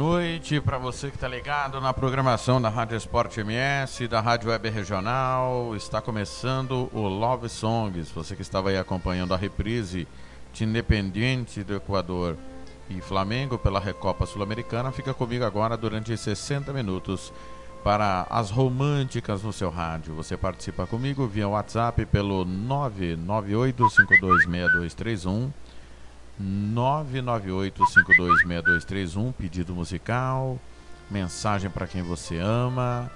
Noite para você que está ligado na programação da Rádio Esporte MS, da Rádio Web Regional. Está começando o Love Songs. Você que estava aí acompanhando a reprise de Independiente do Equador e Flamengo pela Recopa Sul-Americana, fica comigo agora durante 60 minutos para as românticas no seu rádio. Você participa comigo via WhatsApp pelo 998526231. 998526231, pedido musical, mensagem para quem você ama,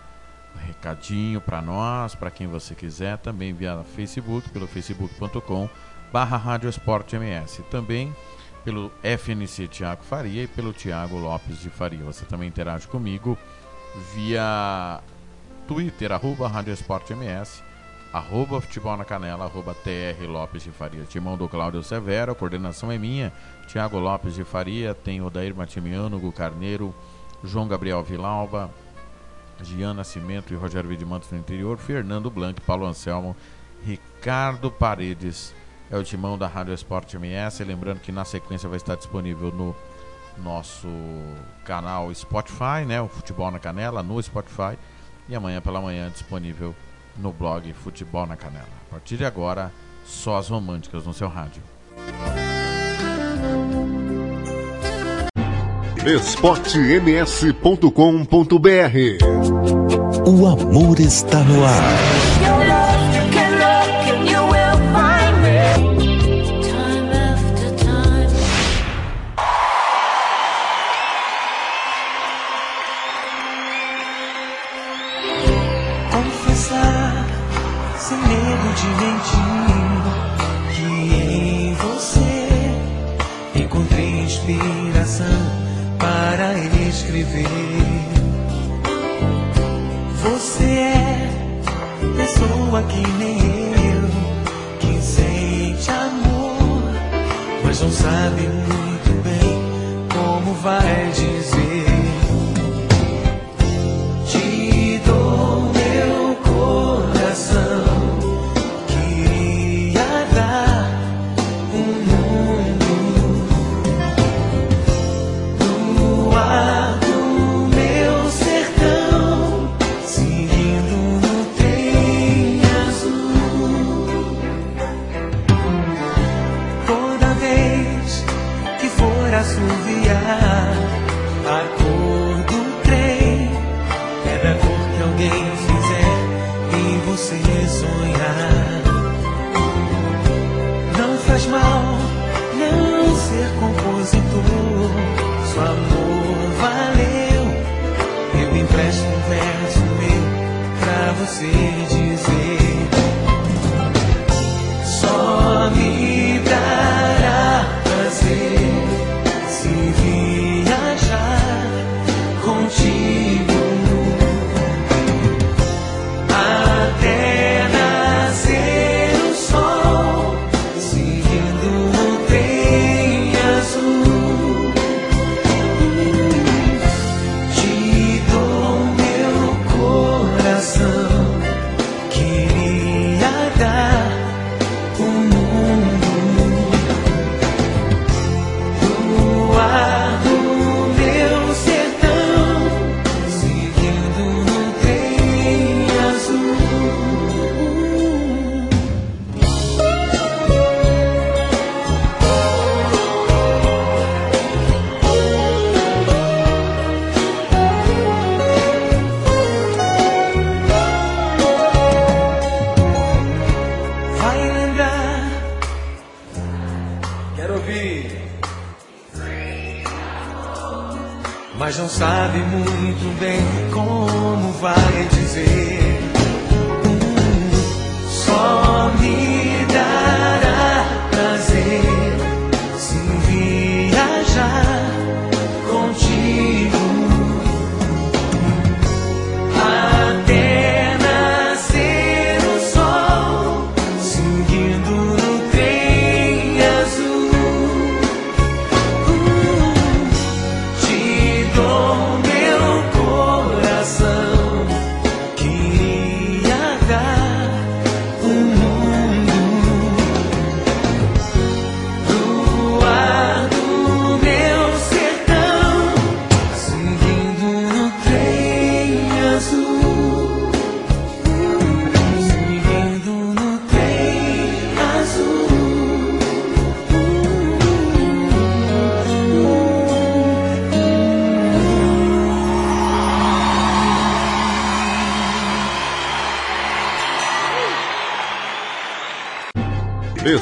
recadinho para nós, para quem você quiser, também via Facebook, pelo facebook.com barra Rádio Esporte MS. Também pelo FNC Tiago Faria e pelo Tiago Lopes de Faria. Você também interage comigo via Twitter, arroba Rádio Esporte MS, arroba Futebol na Canela, arroba TR Lopes de Faria. Timão do Cláudio Severo, a coordenação é minha, Tiago Lopes de Faria, tem Odair Matimiano, Gu Carneiro, João Gabriel Vilauba, Gian Nascimento e Rogério Vidimantos no interior, Fernando Blanc, Paulo Anselmo, Ricardo Paredes, é o timão da Rádio Esporte MS. Lembrando que na sequência vai estar disponível no nosso canal Spotify, né? O Futebol na Canela, no Spotify. E amanhã pela manhã disponível no blog Futebol na Canela. A partir de agora, só as românticas no seu rádio. esportems.com.br O amor está no ar.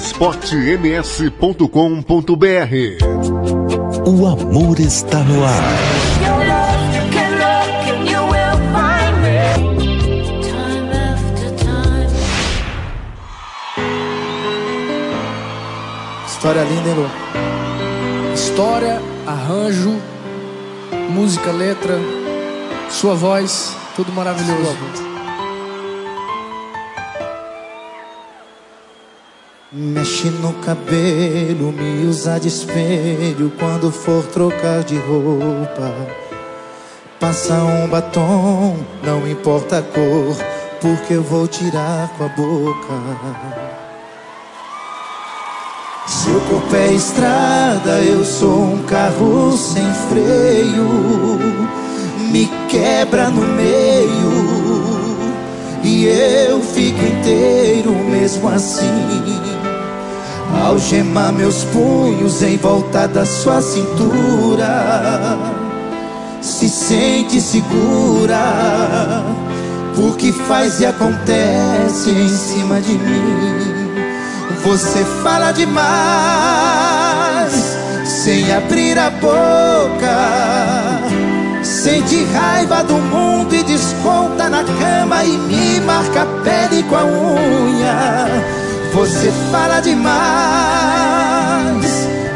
esportems.com.br O amor está no ar. História linda, hein, Lu? História, arranjo, música, letra, sua voz, tudo maravilhoso. Mexe no cabelo, me usa de espelho quando for trocar de roupa. Passa um batom, não importa a cor, porque eu vou tirar com a boca. Seu corpo é estrada, eu sou um carro sem freio. Me quebra no meio e eu fico inteiro mesmo assim. Algemar meus punhos em volta da sua cintura. Se sente segura, porque faz e acontece em cima de mim. Você fala demais, sem abrir a boca. Sente raiva do mundo e desconta na cama e me marca a pele com a unha. Você fala demais,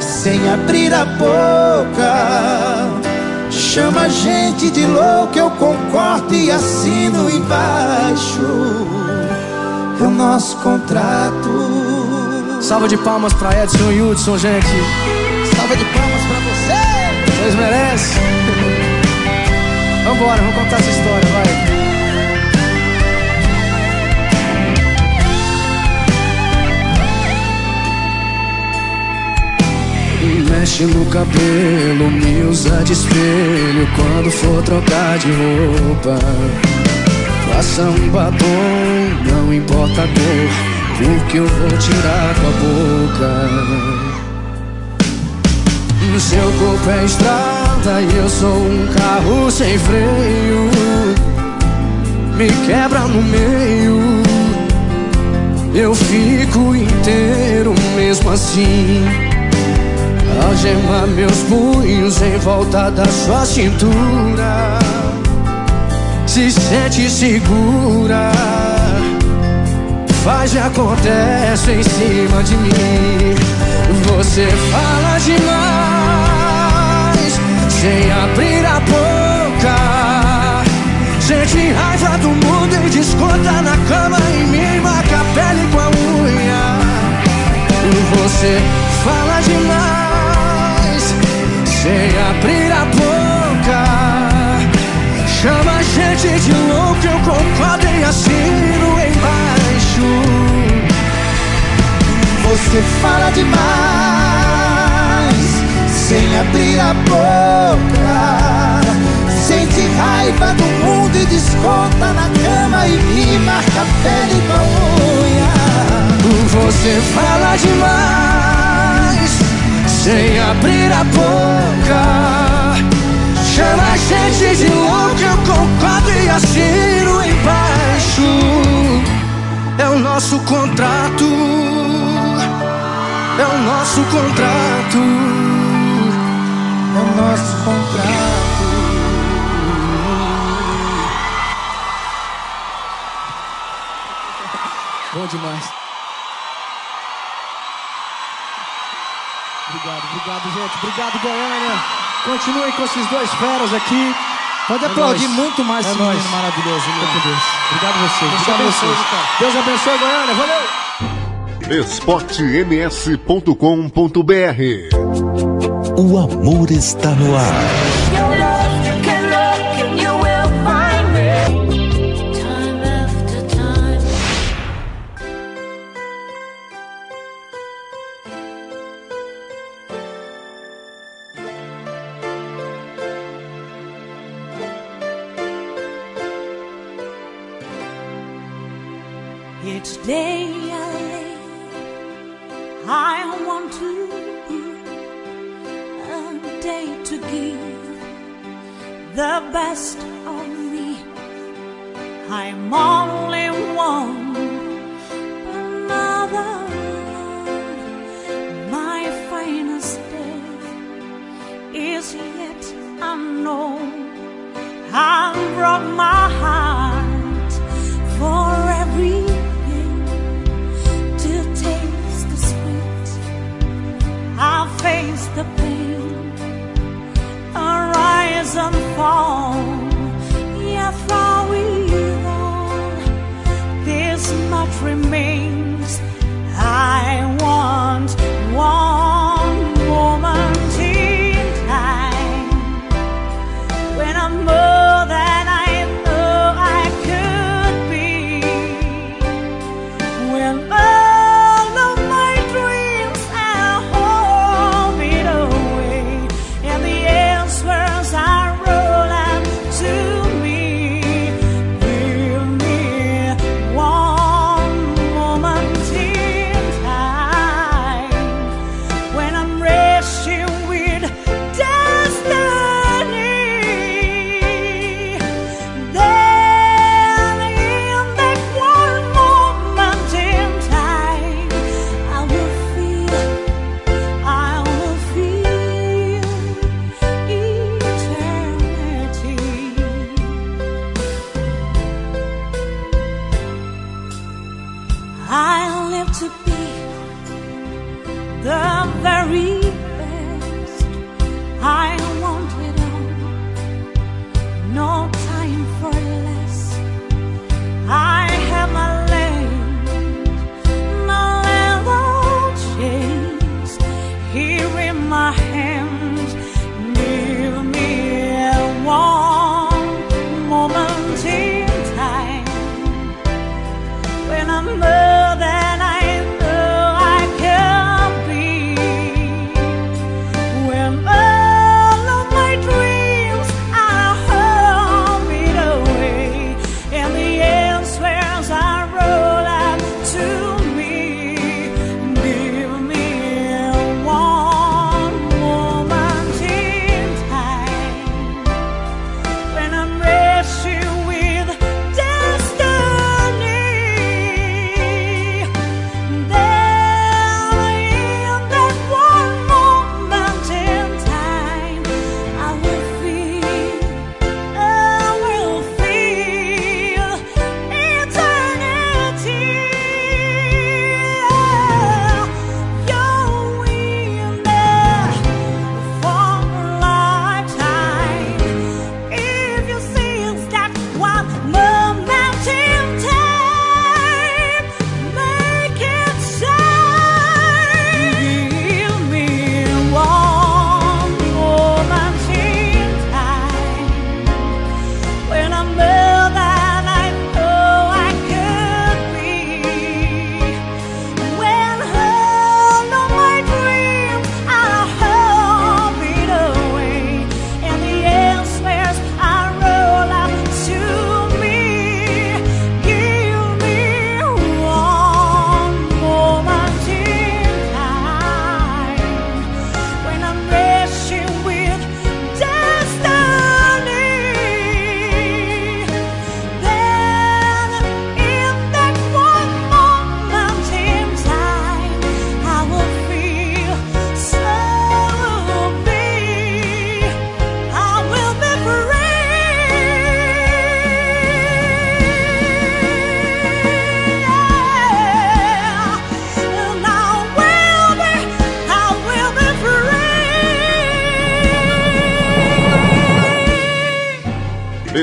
sem abrir a boca. Chama a gente de louco, eu concordo e assino embaixo. É o nosso contrato. Salva de palmas pra Edson e Hudson, gente. Salva de palmas pra você. Vocês merecem. Vambora, vamos contar essa história, vai. Mexe no cabelo, me usa de espelho quando for trocar de roupa. Faça um batom, não importa a cor, porque eu vou tirar com a boca. Seu corpo é estrada e eu sou um carro sem freio. Me quebra no meio, eu fico inteiro mesmo assim. Algemar meus punhos em volta da sua cintura. Se sente segura, faz e acontece em cima de mim. Você fala demais, sem abrir a boca. Sente raiva do mundo e desconta na cama e me marca a pele com a unha. Você fala demais, sem abrir a boca. Chama a gente de louco, eu concordo e assino embaixo. Você fala demais, sem abrir a boca. Sente raiva do mundo e desconta na cama e me marca pele a unha. Você fala demais, sem abrir a boca. Chama a gente de louco, eu concordo e assino embaixo. É o nosso contrato, é o nosso contrato, é o nosso contrato. Bom demais. obrigado, obrigado, gente. Obrigado, Goiânia. Continuem com esses dois feras aqui. Pode é aplaudir muito mais é esse nós. maravilhoso. Meu Deus. Obrigado a vocês. Deus obrigado a vocês. Então. Deus abençoe, Goiânia. Valeu! esportems.com.br O amor está no ar.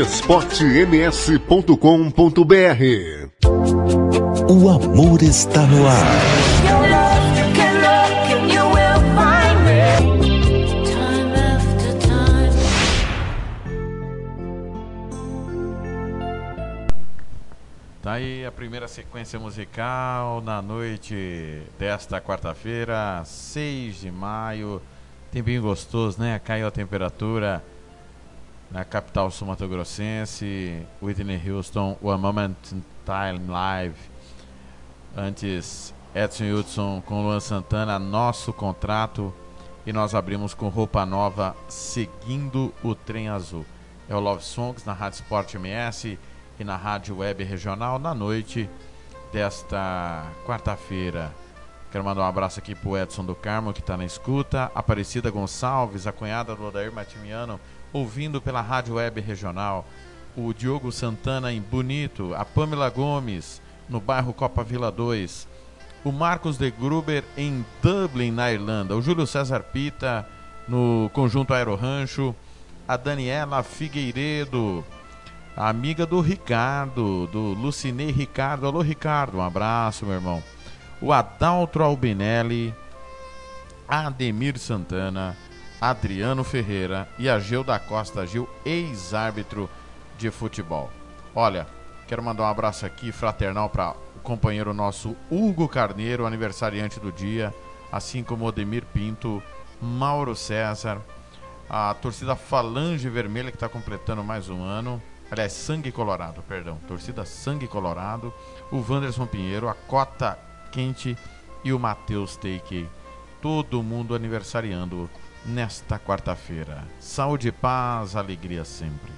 esportems.com.br O amor está no ar. Your love, you can look and you will find me. Time after time. Tá aí a primeira sequência musical na noite desta quarta-feira, 6 de maio. Tempinho gostoso, né? Caiu a temperatura na capital sul-mato-grossense. Whitney Houston, One Moment in Time Live. Antes, Edson Hudson com Luan Santana, nosso contrato. E nós abrimos com roupa nova, seguindo o trem azul. É o Love Songs na Rádio Sport MS e na Rádio Web Regional na noite desta quarta-feira. Quero mandar um abraço aqui pro Edson do Carmo, que está na escuta. Aparecida Gonçalves, a cunhada do Odair Matimiano, ouvindo pela Rádio Web Regional. O Diogo Santana em Bonito. A Pamela Gomes, no bairro Copa Vila 2. O Marcos de Gruber em Dublin, na Irlanda. O Júlio César Pita, no Conjunto Aero Rancho. A Daniela Figueiredo, a amiga do Ricardo, do Lucinei Ricardo. Alô, Ricardo, um abraço, meu irmão. O Adaltro Albinelli, Ademir Santana, Adriano Ferreira e a Gil da Costa Gil, ex-árbitro de futebol. Olha, quero mandar um abraço aqui fraternal para o companheiro nosso Hugo Carneiro, aniversariante do dia, assim como Odemir Pinto, Mauro César, a torcida Falange Vermelha que está completando mais um ano. Aliás, Sangue Colorado, perdão. Torcida Sangue Colorado. O Wanderson Pinheiro, a Cota Quente e o Matheus Take. Todo mundo aniversariando nesta quarta-feira. Saúde, paz, alegria sempre.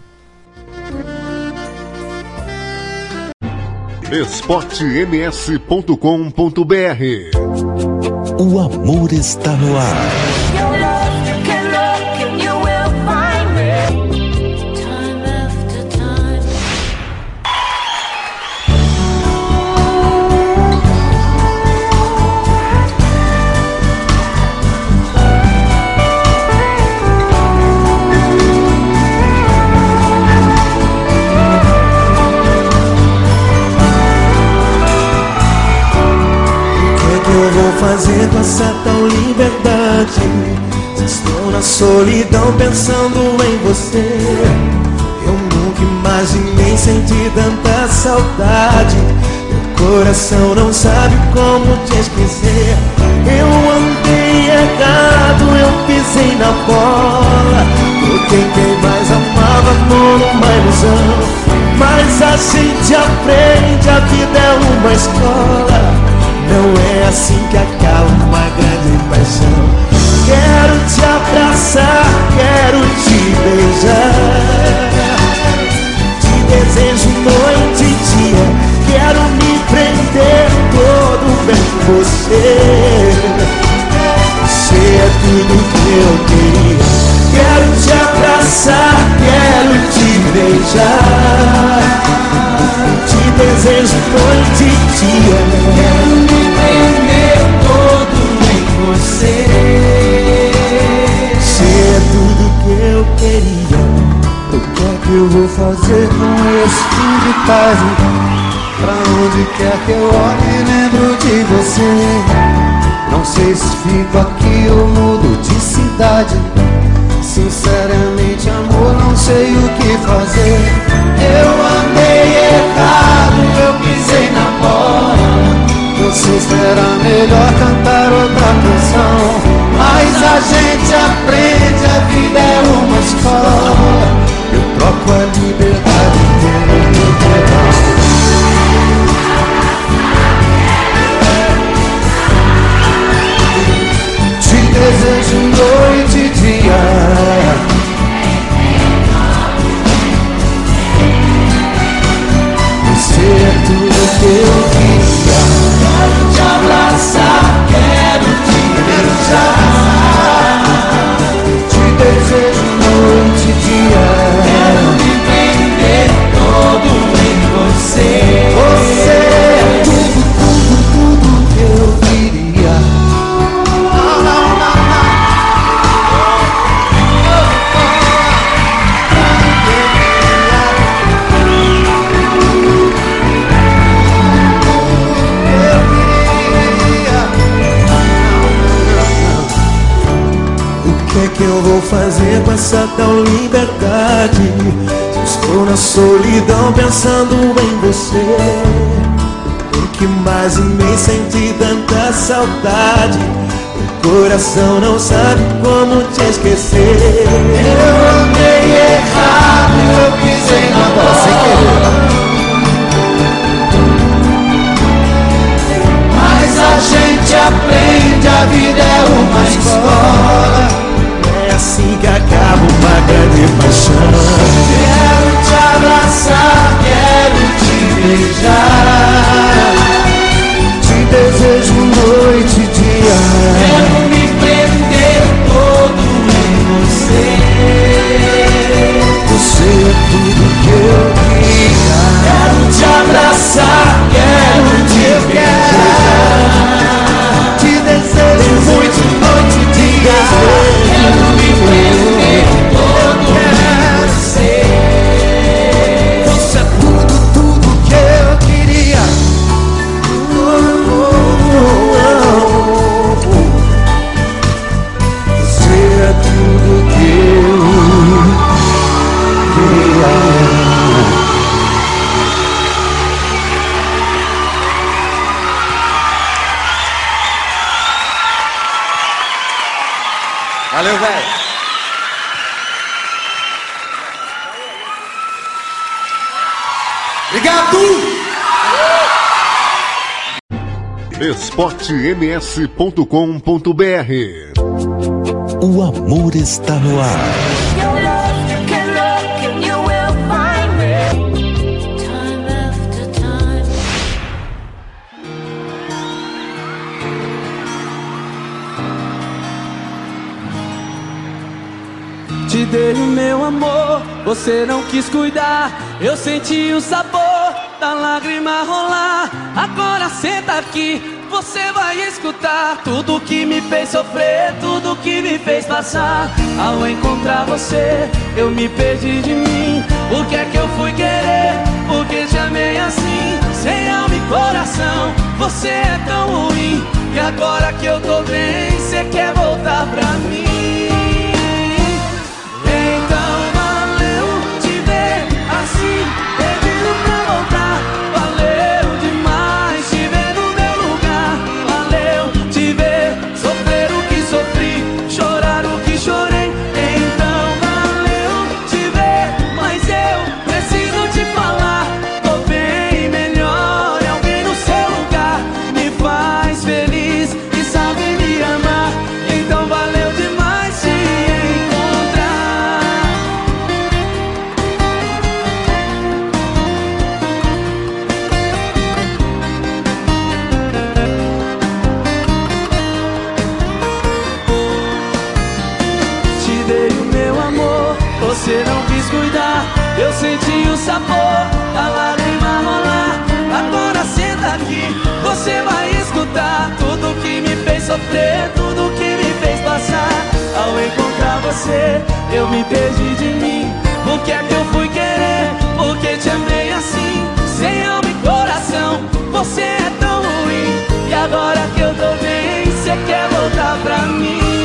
esportems.com.br O amor está no ar. Fazer essa tal liberdade? Estou na solidão pensando em você. Eu nunca imaginei sentir tanta saudade. Meu coração não sabe como te esquecer. Eu andei errado, eu pisei na bola. Toquei quem mais amava por uma ilusão. Mas a gente aprende, a vida é uma escola. Não é assim que acaba uma grande paixão. Quero te abraçar, quero te beijar. Te desejo noite e dia. Quero me prender todo bem com você. Você é tudo que eu queria. Quero te abraçar, quero te beijar. Te desejo noite e dia. Eu vou fazer com esse fim de tarde? Pra onde quer que eu olhe, lembro de você. Não sei se fico aqui ou mudo de cidade. Sinceramente, amor, não sei o que fazer. Eu andei errado, eu pisei na bola. Não sei se era melhor cantar outra canção. Mas a gente aprende, a vida é uma escola. Eu troco com essa tal liberdade? Estou na solidão pensando em você. O que mais me senti tanta saudade? O coração não sabe como te esquecer. Eu andei errado, eu pisei na bola. Mas a gente aprende, a vida é uma escola. Assim que acaba uma grande paixão. Quero te abraçar, quero te beijar. Te desejo noite e dia. Quero me prender todo em você. Você é tudo que eu queria. Quero te abraçar, esportems.com.br O amor está no ar. Te dei o meu amor, você não quis cuidar. Eu senti o sabor da lágrima rolar. Agora senta aqui, você vai escutar tudo que me fez sofrer, tudo que me fez passar. Ao encontrar você, eu me perdi de mim. Por que é que eu fui querer? Porque te amei assim, sem alma e coração. Você é tão ruim. E agora que eu tô bem, você quer voltar pra mim. Senti o sabor da lágrima rolar. Agora senta aqui, você vai escutar tudo que me fez sofrer, tudo que me fez passar. Ao encontrar você, eu me perdi de mim. Por que é que eu fui querer? Porque te amei assim, sem alma e coração. Você é tão ruim. E agora que eu tô bem, você quer voltar pra mim.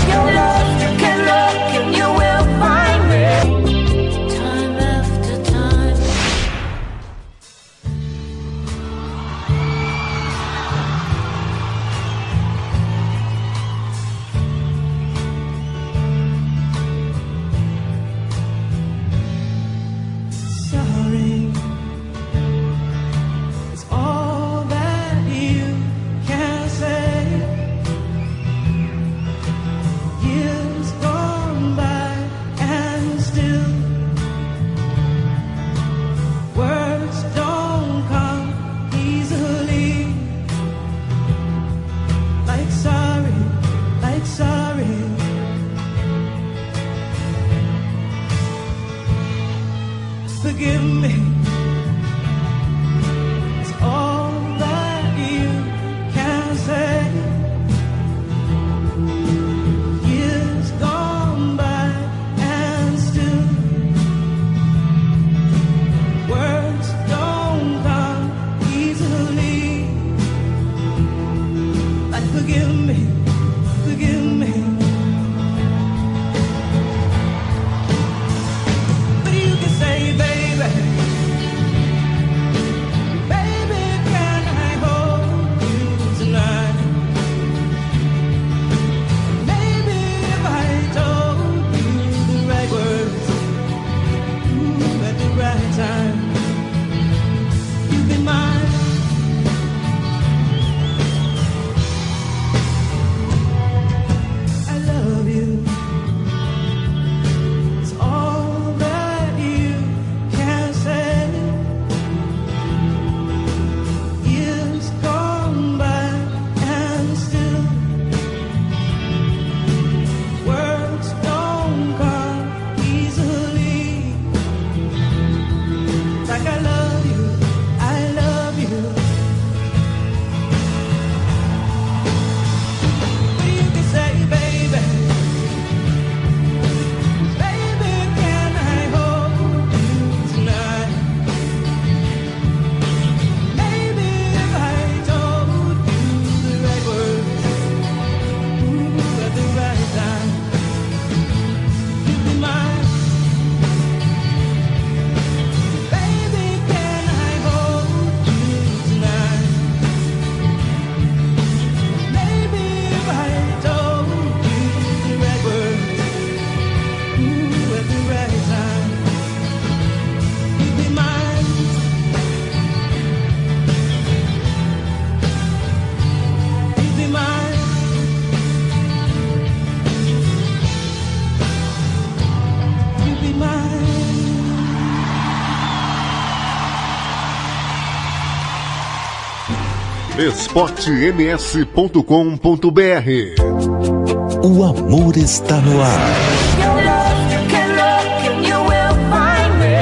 esportems.com.br O amor está no ar. Your love, you can look and you will find me.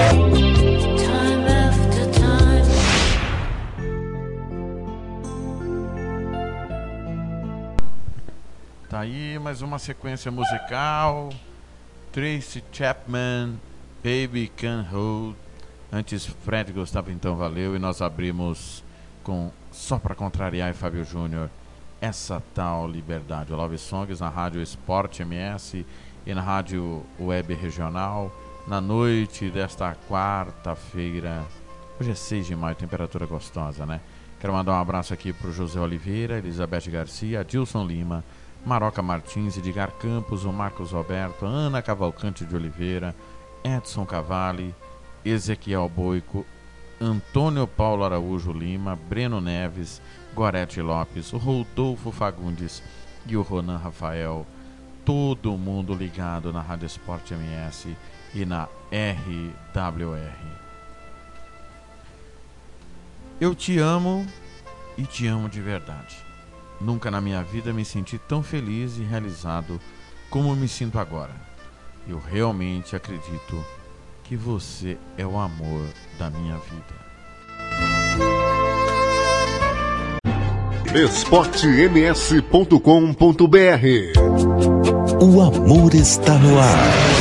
Time after time. Tá aí mais uma sequência musical. Tracy Chapman, Baby Can Hold. Antes Fred Gustavo então valeu e nós abrimos com Só pra contrariar Fábio Júnior. Essa tal liberdade. O Love Songs na rádio Esporte MS e na rádio web regional. Na noite desta quarta-feira. Hoje é 6 de maio, temperatura gostosa, né? Quero mandar um abraço aqui pro José Oliveira, Elizabeth Garcia, Dilson Lima, Maroca Martins, Edgar Campos, o Marcos Roberto, Ana Cavalcante de Oliveira, Edson Cavalli, Ezequiel Boico, Antônio Paulo Araújo Lima, Breno Neves, Gorete Lopes, Rodolfo Fagundes e o Ronan Rafael. Todo mundo ligado na Rádio Esporte MS e na RWR. Eu te amo e te amo de verdade. Nunca na minha vida me senti tão feliz e realizado como me sinto agora. Eu realmente acredito que você é o amor da minha vida. esportems.com.br O amor está no ar.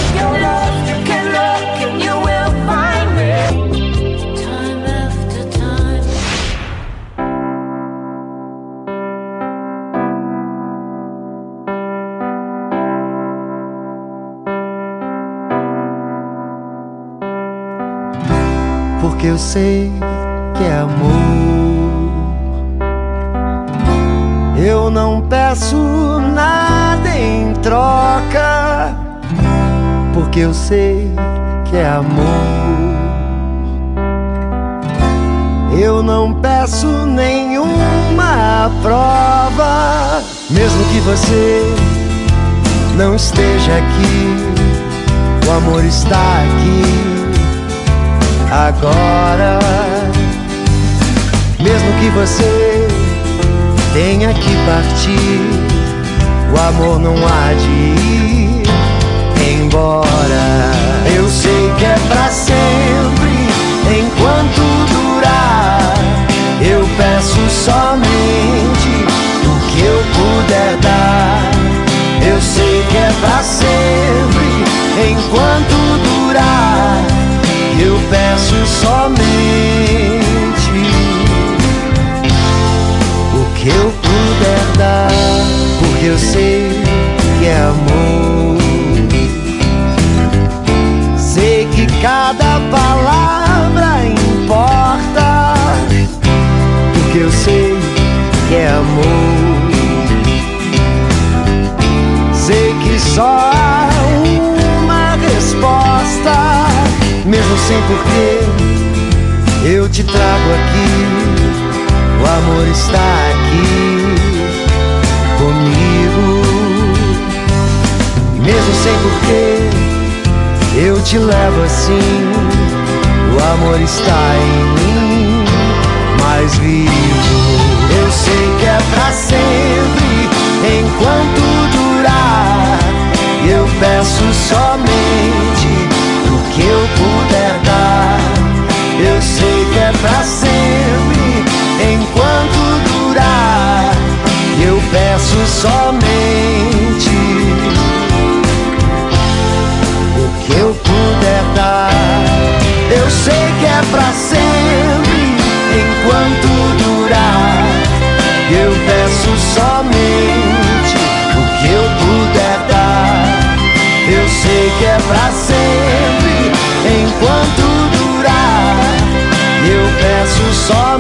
Eu sei que é amor. Eu não peço nada em troca, porque eu sei que é amor. Eu não peço nenhuma prova, mesmo que você não esteja aqui, o amor está aqui agora. Mesmo que você tenha que partir, o amor não há de ir embora. Eu sei que é pra sempre, enquanto durar. Eu peço somente o que eu puder dar. Eu sei que é pra sempre, enquanto durar. Eu peço somente o que eu puder dar, porque eu sei que é amor. Sei que cada sem porquê. Eu te trago aqui, o amor está aqui comigo. Mesmo sem porquê, eu te levo assim. O amor está em mim, mais vivo. Eu sei que é pra sempre, enquanto durar. Eu peço somente puder dar. Eu sei que é pra sempre, enquanto durar. Eu peço somente o que eu puder dar. Eu sei que é pra sempre, enquanto durar. Eu peço somente o que eu puder dar. Eu sei que é pra sempre, enquanto durar. Eu peço somente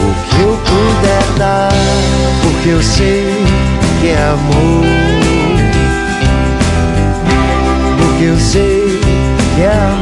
o que eu puder dar, porque eu sei que é amor. Porque eu sei que é amor.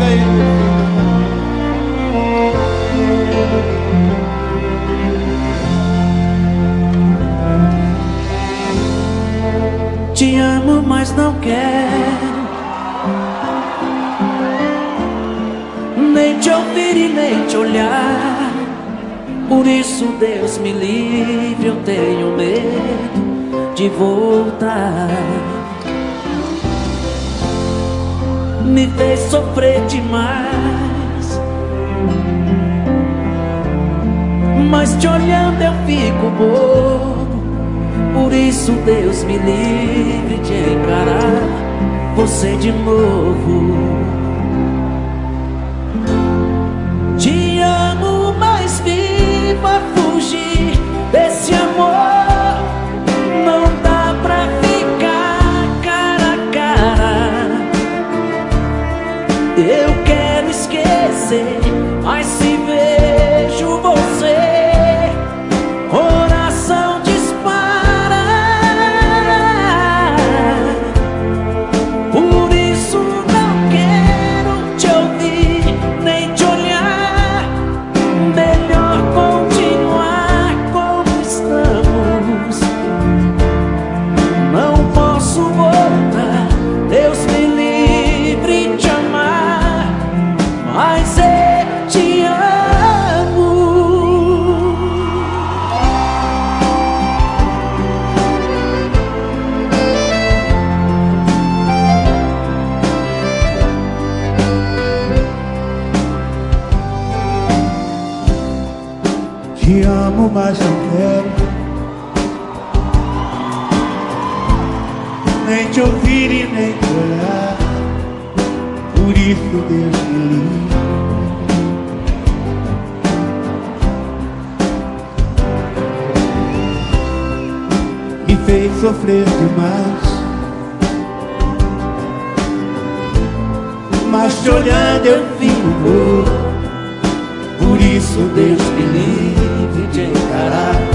voltar. Me fez sofrer demais. Mas te olhando eu fico bobo. Por isso, Deus me livre de encarar você de novo. Sofrer demais. Mas te olhando eu vi o Por isso Deus me livre de encarar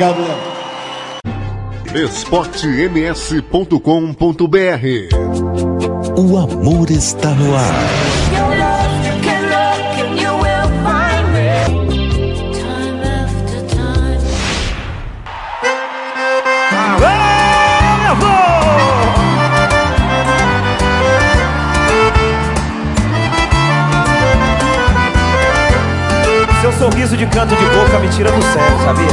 Obrigado, Léo. esportems.com.br O amor está no ar. Sorriso de canto de boca me tira do sério, sabia?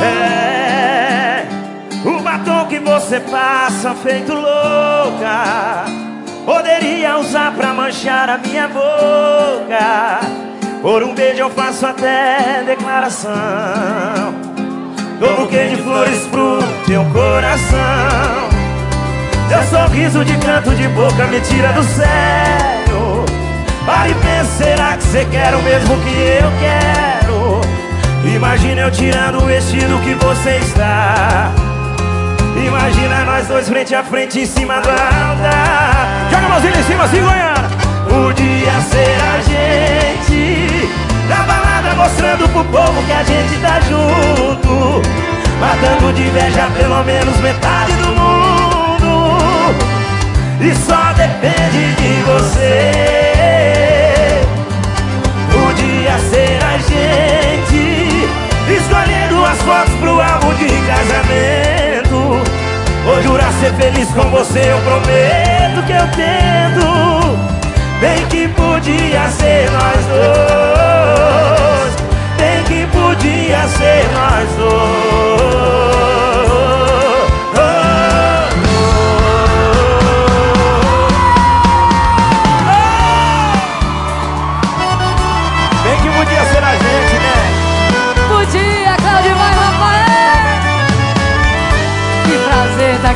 É, o batom que você passa feito louca Poderia usar pra manchar a minha boca. Por um beijo eu faço até declaração. Dou buquê de flores pro teu coração. Seu sorriso de canto de boca me tira do sério e pensa, será que você quer o mesmo que eu quero? Imagina eu tirando o vestido que você está. Imagina nós dois frente a frente em cima do altar. Joga a mãozinha em cima assim, Goiânia. Podia ser a gente Na balada mostrando pro povo que a gente tá junto. Matando de inveja pelo menos metade do mundo. E só depende de você Podia ser a gente Escolhendo as fotos pro álbum de casamento. Vou jurar ser feliz com você, eu prometo que eu tento. Bem que podia ser nós dois. Bem que podia ser nós dois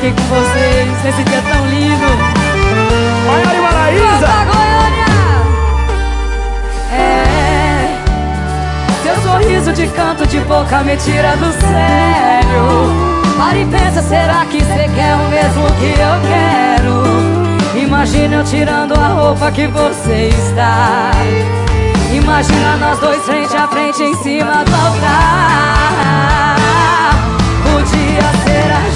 aqui com vocês nesse dia tão lindo! Maiara e Maraísa! Goiânia! É, seu sorriso de canto de boca me tira do sério. Para e pensa, será que você quer o mesmo que eu quero? Imagina eu tirando a roupa que você está. Imagina nós dois frente a frente em cima do altar. Podia ser a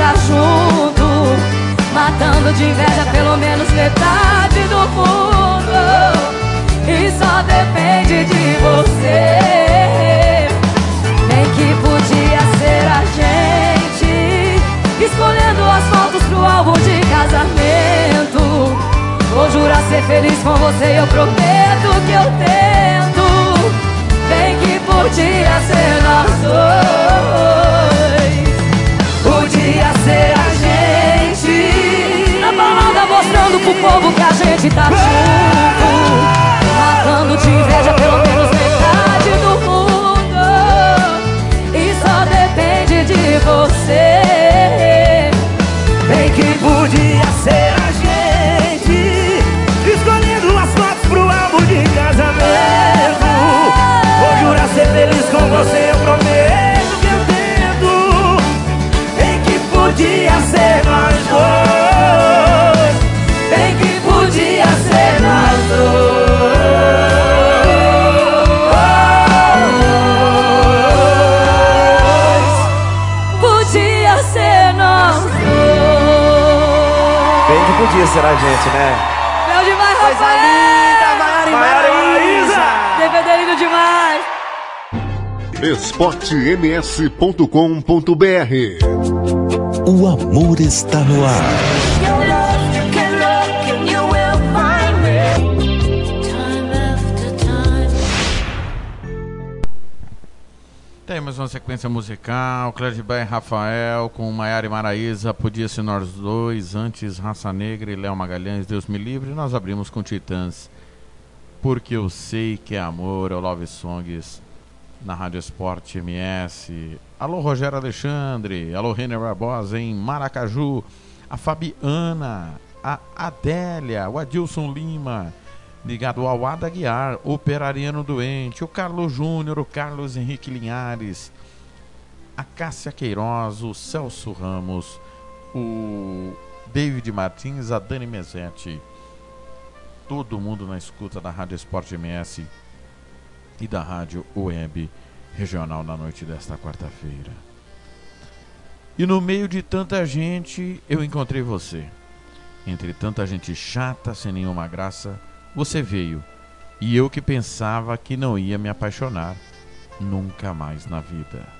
tá junto. Matando de inveja pelo menos metade do mundo. E só depende de você. Bem que podia ser a gente. Escolhendo as fotos pro álbum de casamento. Vou jurar ser feliz com você Eu prometo que eu tento. Bem que podia ser nós dois pro povo que a gente tá junto Podia ser a gente, né? Meu demais, Coisa Rafael! linda, Maiara e Maiara e Maraísa. DVD lindo demais! esportems.com.br O amor está no ar. Sequência musical, Clédio Bay Rafael com Maiara e Maraísa, Podia Ser Nós Dois, antes Raça Negra e Léo Magalhães, Deus Me Livre, nós abrimos com Titãs, Porque Eu Sei Que é Amor, o Love Songs, na Rádio Esporte MS. Alô Rogério Alexandre, alô Renner Barbosa em Maracaju, a Fabiana, a Adélia, o Adilson Lima, ligado ao Ada Guiar, operariano doente, o Carlos Júnior, o Carlos Henrique Linhares, a Cássia Queiroz, o Celso Ramos, o David Martins, a Dani Mesetti, todo mundo na escuta da Rádio Esporte MS e da Rádio Web Regional na noite desta quarta-feira. E no meio de tanta gente, eu encontrei você. Entre tanta gente chata, sem nenhuma graça, você veio. E eu que pensava que não ia me apaixonar nunca mais na vida.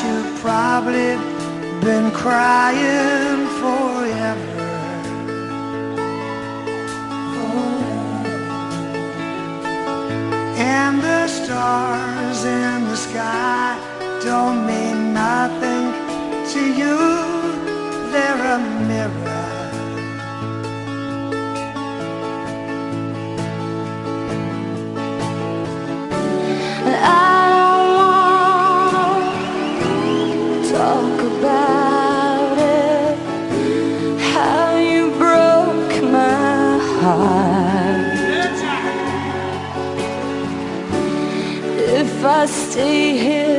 You've probably been crying forever. Oh. And the stars in the sky don't mean nothing to you. They're a mirror. Stay here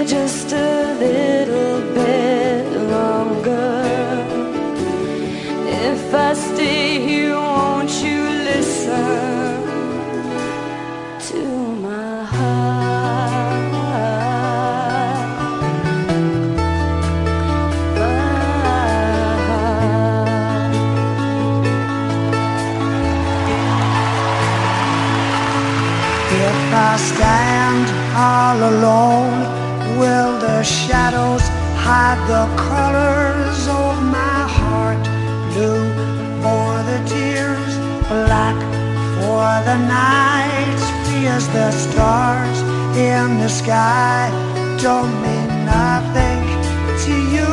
the colors of my heart? Blue for the tears, black for the nights, fierce the stars in the sky don't mean nothing to you.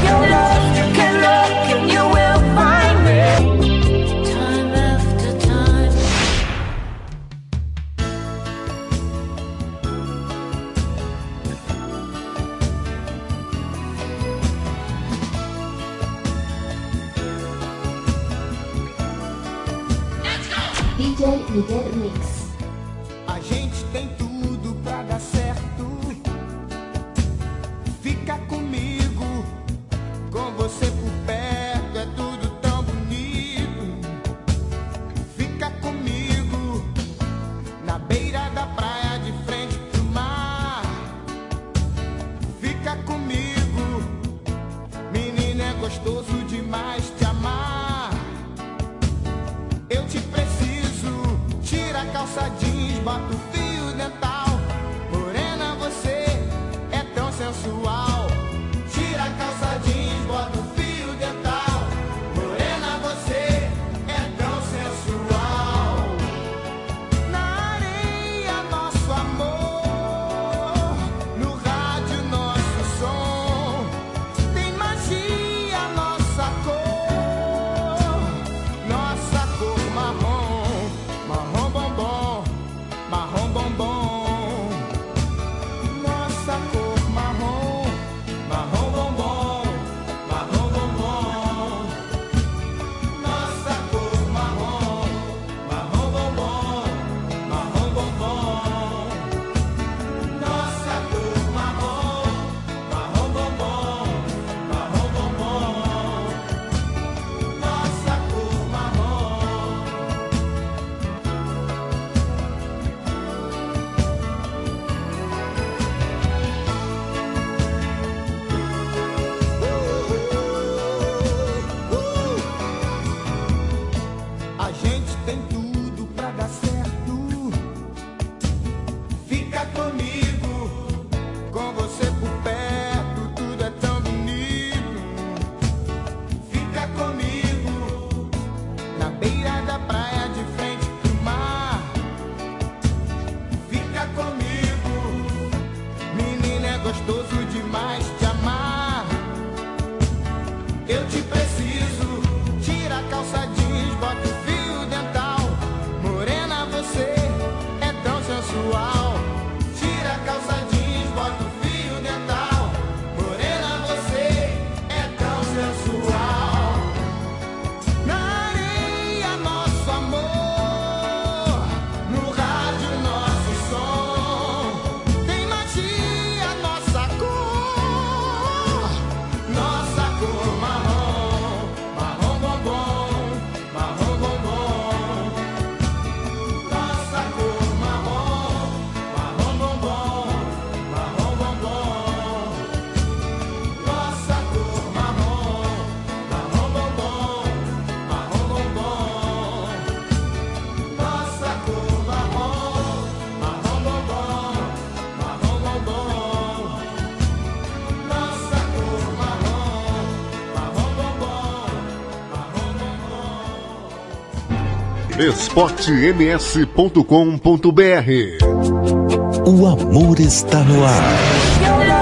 esportems.com.br O amor está no ar.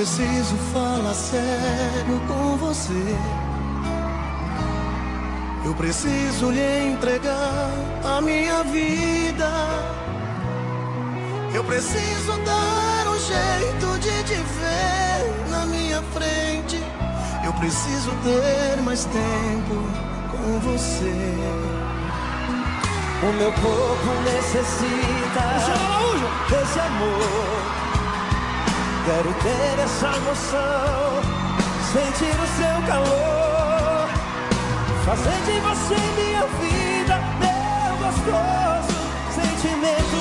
preciso falar a sério com você. Eu preciso lhe entregar a minha vida. Eu preciso dar um jeito de te ver na minha frente. Eu preciso ter mais tempo com você. O meu corpo necessita desse amor Quero ter essa emoção, sentir o seu calor, fazer de você minha vida, meu gostoso sentimento.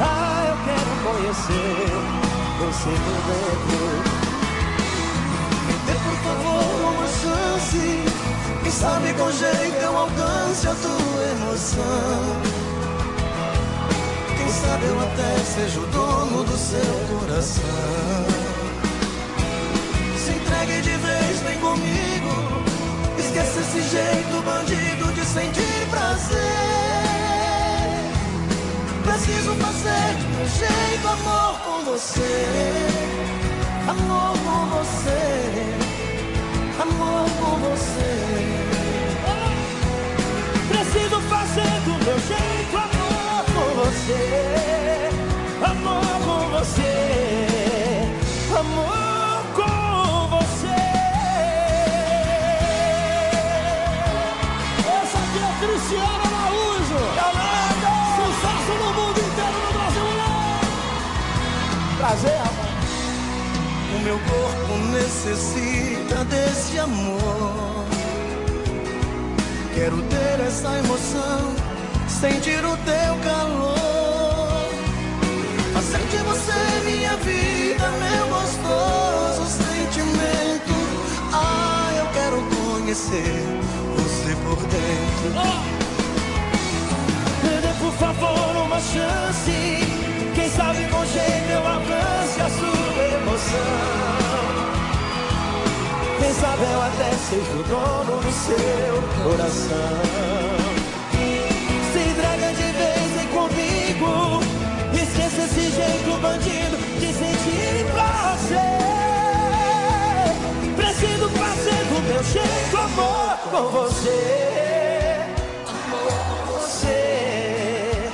Ah, eu quero conhecer você por dentro. Me dê por favor uma chance, quem sabe com jeito é eu alcance a tua emoção até seja o dono do seu coração. Se entregue de vez, vem comigo. Esquece esse jeito bandido de sentir prazer. Preciso fazer de meu jeito amor com você. Amor com você. Amor com você. Preciso fazer do meu jeito amor você. Amor com você. Amor com você. Essa aqui é Cristiana Araújo. Sucesso no mundo inteiro, no Brasil. Prazer, amor. O meu corpo necessita desse amor. Quero ter essa emoção, sentir o teu calor. Você por dentro. Me dê, por favor, uma chance. Quem sabe com jeito eu alcance a sua emoção. Quem sabe eu até seja o dono do seu coração. Se entrega de vez vem comigo. Esqueça esse jeito bandido de sentir prazer. Meu jeito amor com você. Amor com você.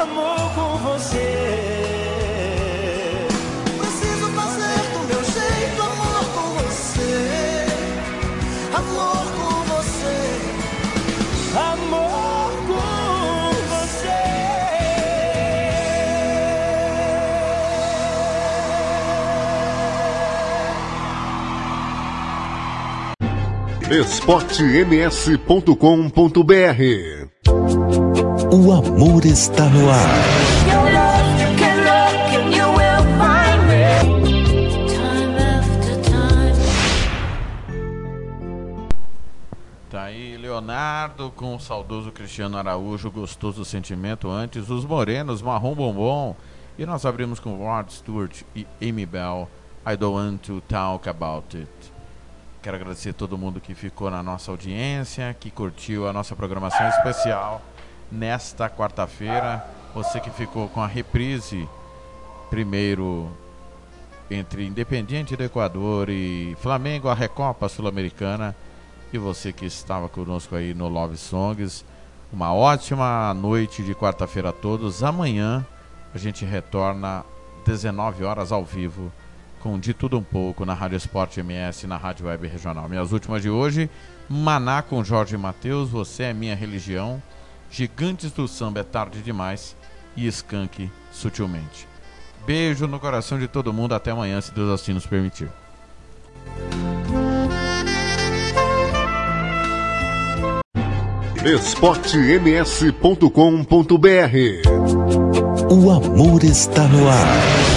Amor com você. esportems.com.br O amor está no ar. Your love, you can look and you will find me. Time after time. Tá aí Leonardo com o saudoso Cristiano Araújo, gostoso sentimento antes, os morenos, marrom bombom. E nós abrimos com Rod Stewart e Amy Bell, I Don't Want to Talk About It. Quero agradecer todo mundo que ficou na nossa audiência, que curtiu a nossa programação especial nesta quarta-feira. Você que ficou com a reprise primeiro entre Independiente do Equador e Flamengo, a Recopa Sul-Americana. E você que estava conosco aí no Love Songs. Uma ótima noite de quarta-feira a todos. Amanhã a gente retorna 19 horas ao vivo com De Tudo Um Pouco na Rádio Esporte MS e na Rádio Web Regional. Minhas últimas de hoje, Maná com Jorge Matheus, Você é Minha Religião, Gigantes do Samba é Tarde Demais e Skank Sutilmente. Beijo no coração de todo mundo, até amanhã, se Deus assim nos permitir. esportems.com.br O amor está no ar.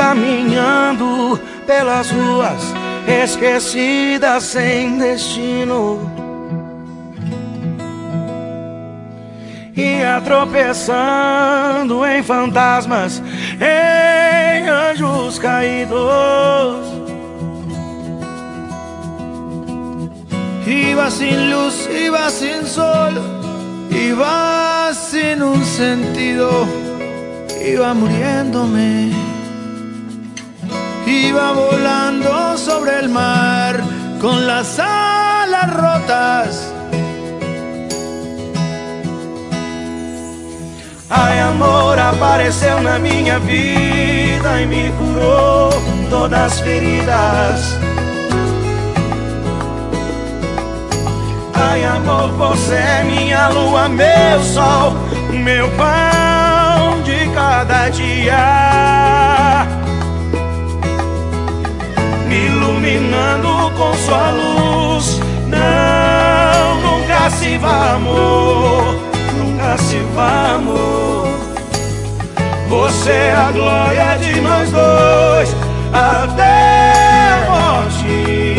Caminhando pelas ruas esquecidas sem destino. Ia tropeçando em fantasmas, em anjos caídos. Iba sin luz, iba sin sol, iba sin un sentido, iba muriéndome iba volando sobre el mar con las alas rotas. Ai, amor, apareceu na minha vida e me curou todas as feridas. Ai, amor, você é minha lua, meu sol, meu pão de cada dia iluminando com sua luz. Não, nunca se vá, amor, nunca se vá, amor. Você é a glória de nós dois, até a morte.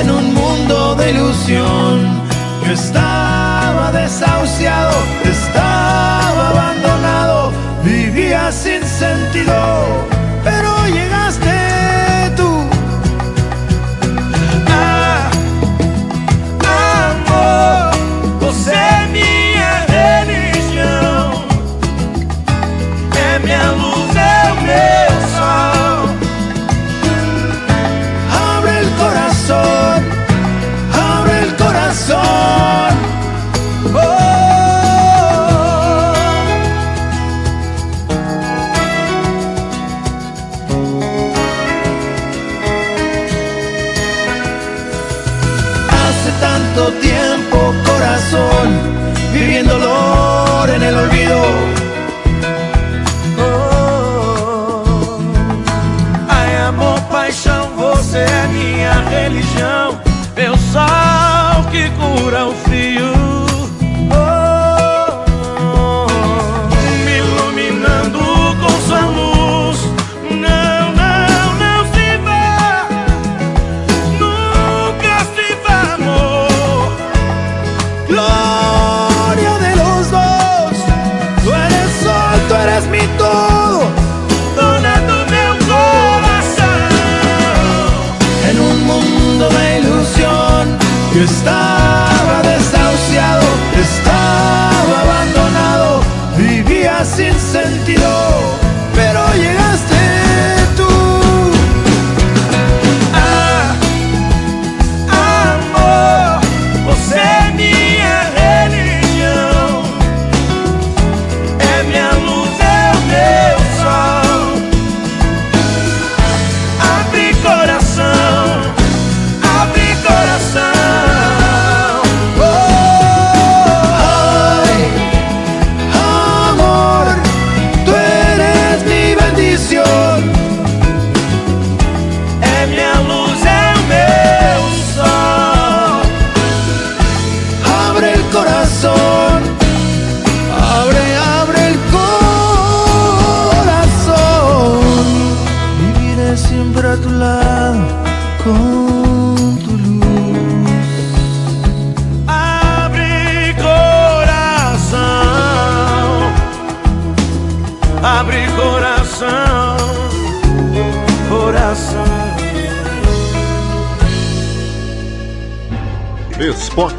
En un mundo de ilusión, yo estaba desahuciado sentido. religião, meu sal que cura o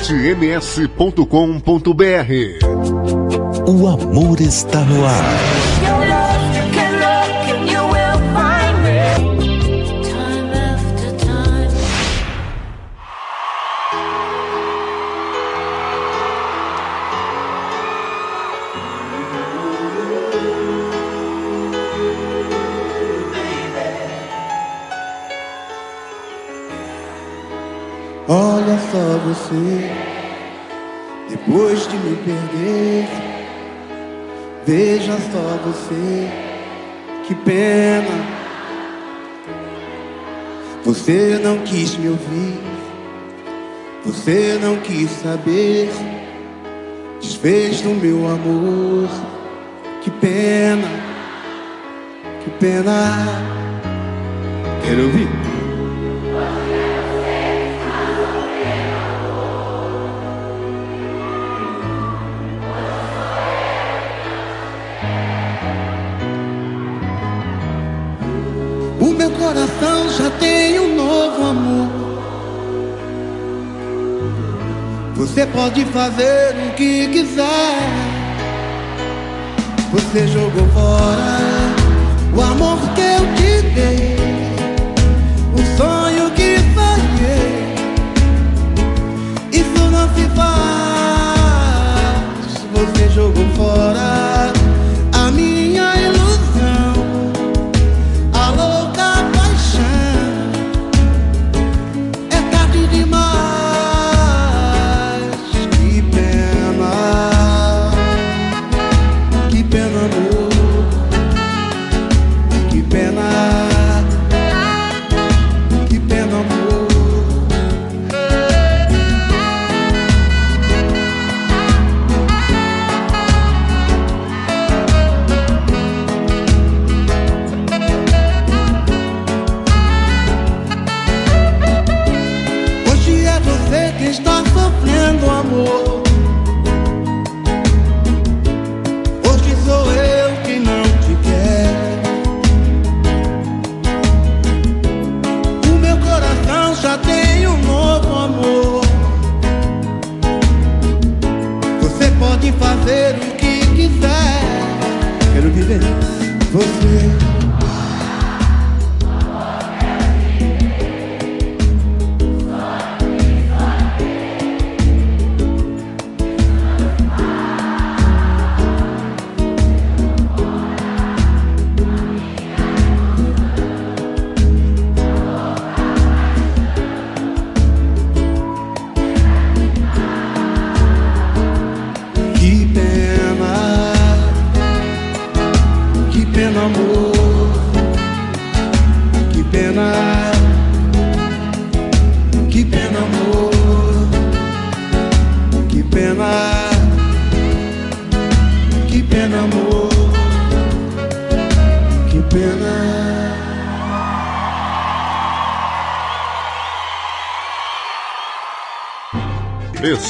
sms.com.br. O amor está no ar. você. Depois de me perder, veja só você. Que pena. Você não quis me ouvir. Você não quis saber. Desfez do meu amor. Que pena. Que pena. Quero ouvir. Você pode fazer o que quiser. Você jogou fora.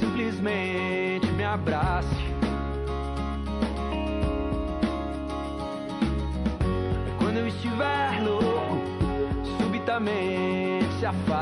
Simplesmente me abrace. Quando eu estiver louco, subitamente se afaste.